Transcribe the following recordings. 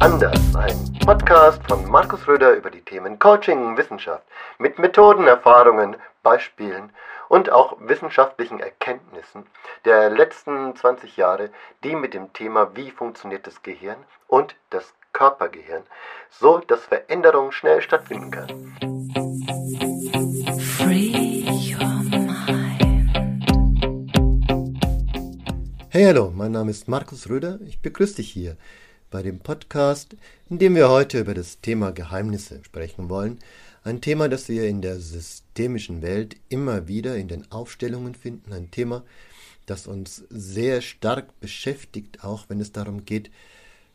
Anders, ein Podcast von Markus Röder über die Themen Coaching, Wissenschaft, mit Methoden, Erfahrungen, Beispielen und auch wissenschaftlichen Erkenntnissen der letzten 20 Jahre, die mit dem Thema Wie funktioniert das Gehirn und das Körpergehirn, so dass Veränderung schnell stattfinden kann. Hey, hallo, mein Name ist Markus Röder. Ich begrüße dich hier bei dem Podcast, in dem wir heute über das Thema Geheimnisse sprechen wollen. Ein Thema, das wir in der systemischen Welt immer wieder in den Aufstellungen finden. Ein Thema, das uns sehr stark beschäftigt, auch wenn es darum geht,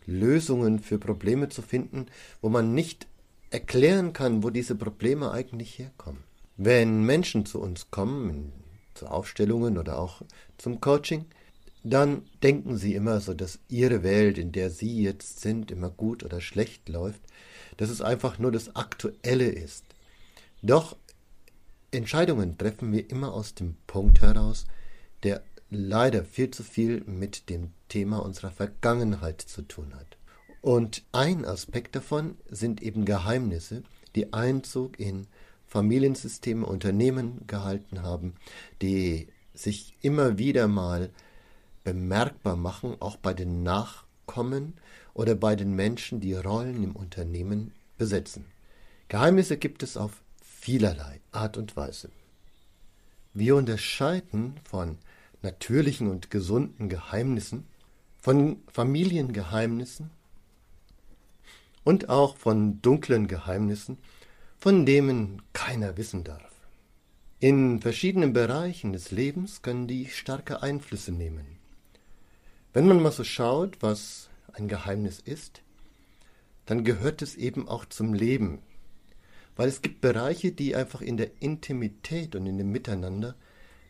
Lösungen für Probleme zu finden, wo man nicht erklären kann, wo diese Probleme eigentlich herkommen. Wenn Menschen zu uns kommen, zu Aufstellungen oder auch zum Coaching, dann denken sie immer so, dass ihre Welt, in der sie jetzt sind, immer gut oder schlecht läuft, dass es einfach nur das Aktuelle ist. Doch Entscheidungen treffen wir immer aus dem Punkt heraus, der leider viel zu viel mit dem Thema unserer Vergangenheit zu tun hat. Und ein Aspekt davon sind eben Geheimnisse, die Einzug in Familiensysteme, Unternehmen gehalten haben, die sich immer wieder mal bemerkbar machen, auch bei den Nachkommen oder bei den Menschen, die Rollen im Unternehmen besetzen. Geheimnisse gibt es auf vielerlei Art und Weise. Wir unterscheiden von natürlichen und gesunden Geheimnissen, von Familiengeheimnissen und auch von dunklen Geheimnissen, von denen keiner wissen darf. In verschiedenen Bereichen des Lebens können die starke Einflüsse nehmen. Wenn man mal so schaut, was ein Geheimnis ist, dann gehört es eben auch zum Leben. Weil es gibt Bereiche, die einfach in der Intimität und in dem Miteinander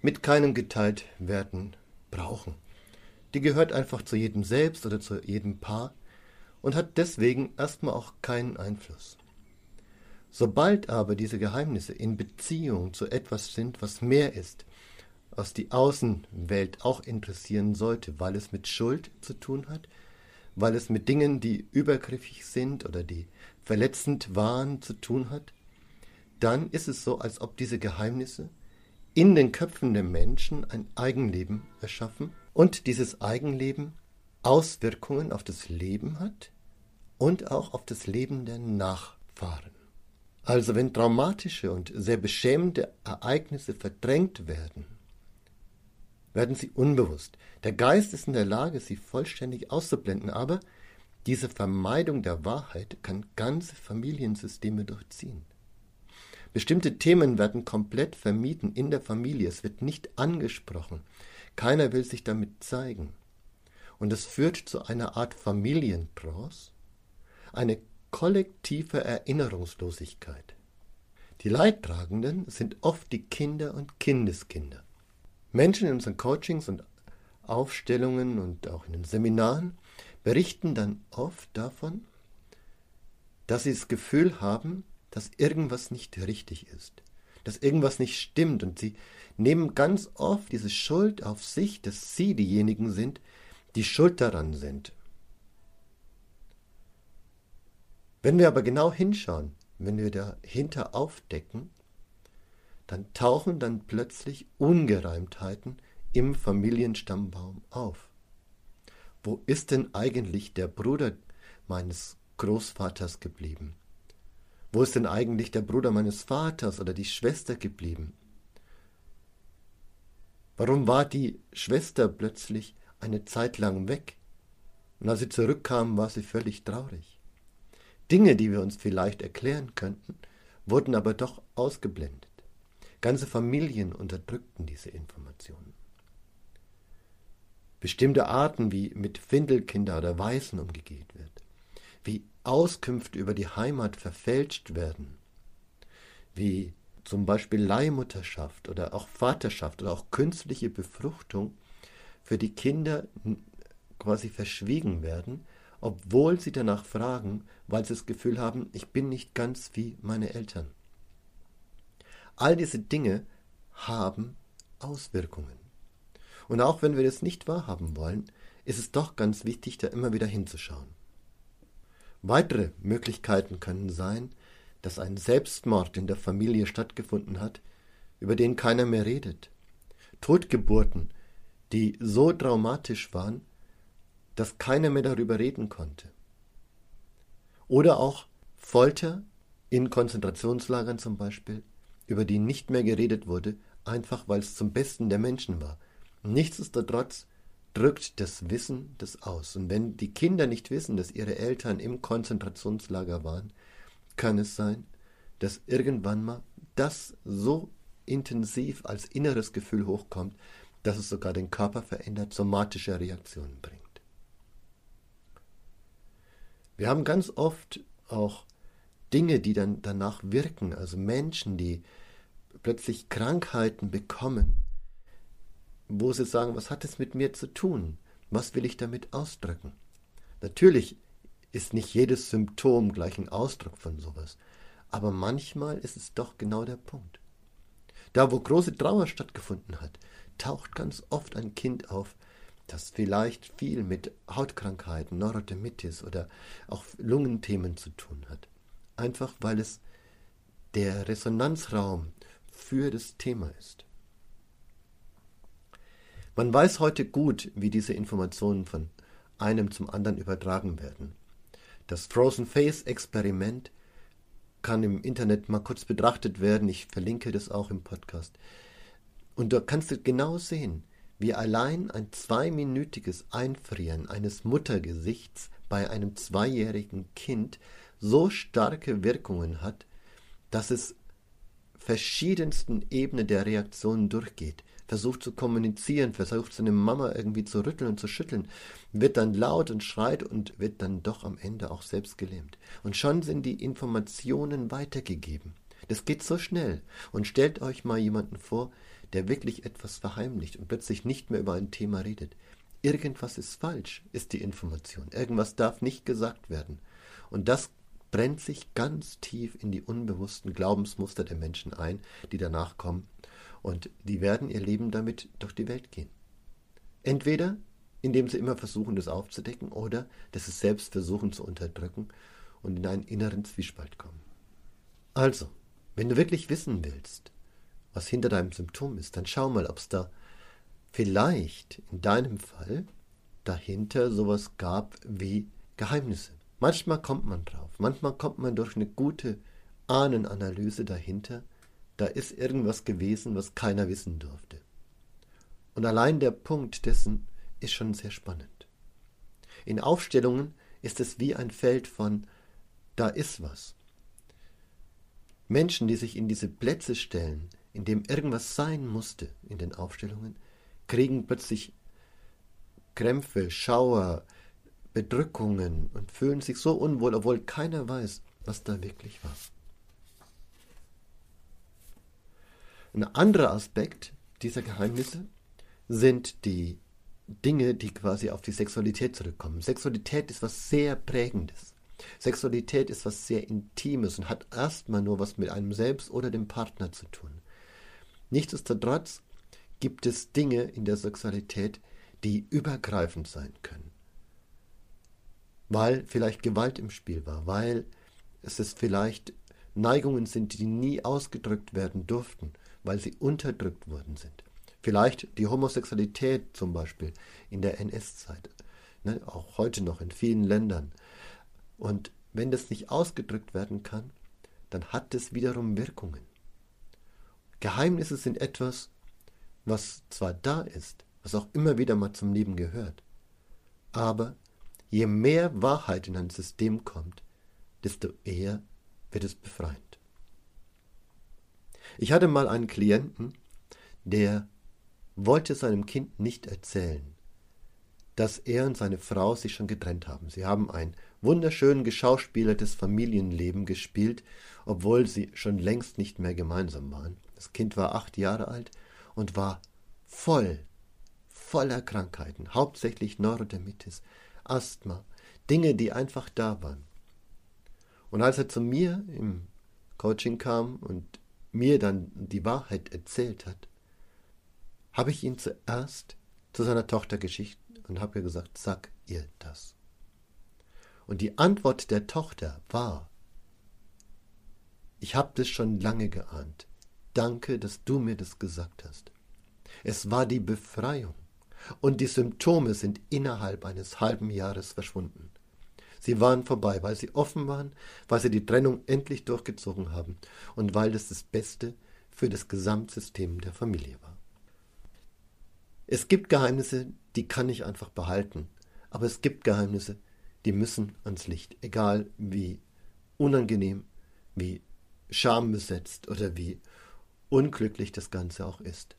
mit keinem geteilt werden brauchen. Die gehört einfach zu jedem selbst oder zu jedem Paar und hat deswegen erstmal auch keinen Einfluss. Sobald aber diese Geheimnisse in Beziehung zu etwas sind, was mehr ist, was die Außenwelt auch interessieren sollte, weil es mit Schuld zu tun hat, weil es mit Dingen, die übergriffig sind oder die verletzend waren, zu tun hat, dann ist es so, als ob diese Geheimnisse in den Köpfen der Menschen ein Eigenleben erschaffen und dieses Eigenleben Auswirkungen auf das Leben hat und auch auf das Leben der Nachfahren. Also wenn traumatische und sehr beschämende Ereignisse verdrängt werden, werden sie unbewusst. Der Geist ist in der Lage, sie vollständig auszublenden, aber diese Vermeidung der Wahrheit kann ganze Familiensysteme durchziehen. Bestimmte Themen werden komplett vermieden in der Familie, es wird nicht angesprochen, keiner will sich damit zeigen. Und es führt zu einer Art Familientrance, eine kollektive Erinnerungslosigkeit. Die Leidtragenden sind oft die Kinder und Kindeskinder. Menschen in unseren Coachings und Aufstellungen und auch in den Seminaren berichten dann oft davon, dass sie das Gefühl haben, dass irgendwas nicht richtig ist, dass irgendwas nicht stimmt und sie nehmen ganz oft diese Schuld auf sich, dass sie diejenigen sind, die schuld daran sind. Wenn wir aber genau hinschauen, wenn wir dahinter aufdecken, dann tauchen dann plötzlich Ungereimtheiten im Familienstammbaum auf. Wo ist denn eigentlich der Bruder meines Großvaters geblieben? Wo ist denn eigentlich der Bruder meines Vaters oder die Schwester geblieben? Warum war die Schwester plötzlich eine Zeit lang weg? Und als sie zurückkam, war sie völlig traurig. Dinge, die wir uns vielleicht erklären könnten, wurden aber doch ausgeblendet. Ganze Familien unterdrückten diese Informationen. Bestimmte Arten, wie mit Findelkinder oder Waisen umgegeht wird, wie Auskünfte über die Heimat verfälscht werden, wie zum Beispiel Leihmutterschaft oder auch Vaterschaft oder auch künstliche Befruchtung für die Kinder quasi verschwiegen werden, obwohl sie danach fragen, weil sie das Gefühl haben, ich bin nicht ganz wie meine Eltern. All diese Dinge haben Auswirkungen. Und auch wenn wir das nicht wahrhaben wollen, ist es doch ganz wichtig, da immer wieder hinzuschauen. Weitere Möglichkeiten können sein, dass ein Selbstmord in der Familie stattgefunden hat, über den keiner mehr redet. Totgeburten, die so traumatisch waren, dass keiner mehr darüber reden konnte. Oder auch Folter in Konzentrationslagern zum Beispiel, über die nicht mehr geredet wurde, einfach weil es zum Besten der Menschen war. Nichtsdestotrotz drückt das Wissen das aus. Und wenn die Kinder nicht wissen, dass ihre Eltern im Konzentrationslager waren, kann es sein, dass irgendwann mal das so intensiv als inneres Gefühl hochkommt, dass es sogar den Körper verändert, somatische Reaktionen bringt. Wir haben ganz oft auch Dinge, die dann danach wirken, also Menschen, die plötzlich Krankheiten bekommen, wo sie sagen, was hat es mit mir zu tun? Was will ich damit ausdrücken? Natürlich ist nicht jedes Symptom gleich ein Ausdruck von sowas, aber manchmal ist es doch genau der Punkt. Da, wo große Trauer stattgefunden hat, taucht ganz oft ein Kind auf, das vielleicht viel mit Hautkrankheiten, Neurodermitis oder auch Lungenthemen zu tun hat. Einfach weil es der Resonanzraum für das Thema ist. Man weiß heute gut, wie diese Informationen von einem zum anderen übertragen werden. Das Frozen Face Experiment kann im Internet mal kurz betrachtet werden. Ich verlinke das auch im Podcast. Und da kannst du genau sehen, wie allein ein zweiminütiges Einfrieren eines Muttergesichts bei einem zweijährigen Kind so starke Wirkungen hat, dass es verschiedensten Ebenen der Reaktionen durchgeht versucht zu kommunizieren, versucht seine Mama irgendwie zu rütteln und zu schütteln, wird dann laut und schreit und wird dann doch am Ende auch selbst gelähmt. Und schon sind die Informationen weitergegeben. Das geht so schnell. Und stellt euch mal jemanden vor, der wirklich etwas verheimlicht und plötzlich nicht mehr über ein Thema redet. Irgendwas ist falsch, ist die Information. Irgendwas darf nicht gesagt werden. Und das brennt sich ganz tief in die unbewussten Glaubensmuster der Menschen ein, die danach kommen und die werden ihr Leben damit durch die Welt gehen. Entweder indem sie immer versuchen, das aufzudecken, oder dass sie selbst versuchen zu unterdrücken und in einen inneren Zwiespalt kommen. Also, wenn du wirklich wissen willst, was hinter deinem Symptom ist, dann schau mal, ob es da vielleicht in deinem Fall dahinter sowas gab wie Geheimnisse. Manchmal kommt man drauf, manchmal kommt man durch eine gute Ahnenanalyse dahinter, da ist irgendwas gewesen, was keiner wissen durfte. Und allein der Punkt dessen ist schon sehr spannend. In Aufstellungen ist es wie ein Feld von da ist was. Menschen, die sich in diese Plätze stellen, in dem irgendwas sein musste in den Aufstellungen, kriegen plötzlich Krämpfe, Schauer, Bedrückungen und fühlen sich so unwohl, obwohl keiner weiß, was da wirklich war. Ein anderer Aspekt dieser Geheimnisse sind die Dinge, die quasi auf die Sexualität zurückkommen. Sexualität ist was sehr Prägendes. Sexualität ist was sehr Intimes und hat erstmal nur was mit einem selbst oder dem Partner zu tun. Nichtsdestotrotz gibt es Dinge in der Sexualität, die übergreifend sein können. Weil vielleicht Gewalt im Spiel war, weil es ist vielleicht Neigungen sind, die nie ausgedrückt werden durften weil sie unterdrückt worden sind. Vielleicht die Homosexualität zum Beispiel in der NS-Zeit, ne, auch heute noch in vielen Ländern. Und wenn das nicht ausgedrückt werden kann, dann hat es wiederum Wirkungen. Geheimnisse sind etwas, was zwar da ist, was auch immer wieder mal zum Leben gehört, aber je mehr Wahrheit in ein System kommt, desto eher wird es befreiend. Ich hatte mal einen Klienten, der wollte seinem Kind nicht erzählen, dass er und seine Frau sich schon getrennt haben. Sie haben ein wunderschön geschauspielertes Familienleben gespielt, obwohl sie schon längst nicht mehr gemeinsam waren. Das Kind war acht Jahre alt und war voll, voller Krankheiten, hauptsächlich Neurodermitis, Asthma, Dinge, die einfach da waren. Und als er zu mir im Coaching kam und mir dann die Wahrheit erzählt hat, habe ich ihn zuerst zu seiner Tochter geschickt und habe ihr gesagt, sag ihr das. Und die Antwort der Tochter war, ich habe das schon lange geahnt. Danke, dass du mir das gesagt hast. Es war die Befreiung. Und die Symptome sind innerhalb eines halben Jahres verschwunden. Sie waren vorbei, weil sie offen waren, weil sie die Trennung endlich durchgezogen haben und weil das das Beste für das Gesamtsystem der Familie war. Es gibt Geheimnisse, die kann ich einfach behalten, aber es gibt Geheimnisse, die müssen ans Licht, egal wie unangenehm, wie schambesetzt oder wie unglücklich das Ganze auch ist.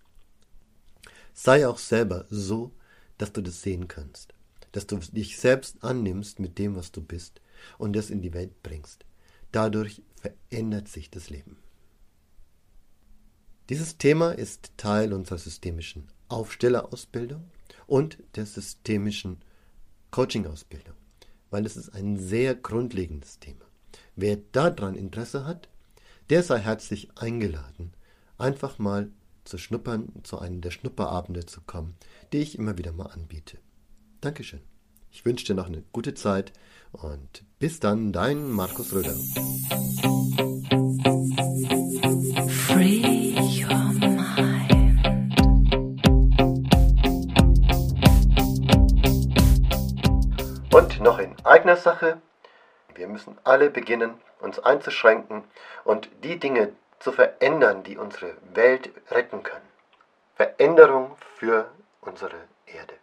Sei auch selber so, dass du das sehen kannst, dass du dich selbst annimmst mit dem, was du bist und es in die Welt bringst. Dadurch verändert sich das Leben. Dieses Thema ist Teil unserer systemischen Aufstellerausbildung und der systemischen Coaching-Ausbildung, weil es ist ein sehr grundlegendes Thema. Wer daran Interesse hat, der sei herzlich eingeladen, einfach mal zu schnuppern, zu einem der Schnupperabende zu kommen, die ich immer wieder mal anbiete. Dankeschön. Ich wünsche dir noch eine gute Zeit und bis dann, dein Markus Röder. Free your mind. Und noch in eigener Sache, wir müssen alle beginnen, uns einzuschränken und die Dinge zu verändern, die unsere Welt retten können. Veränderung für unsere Erde.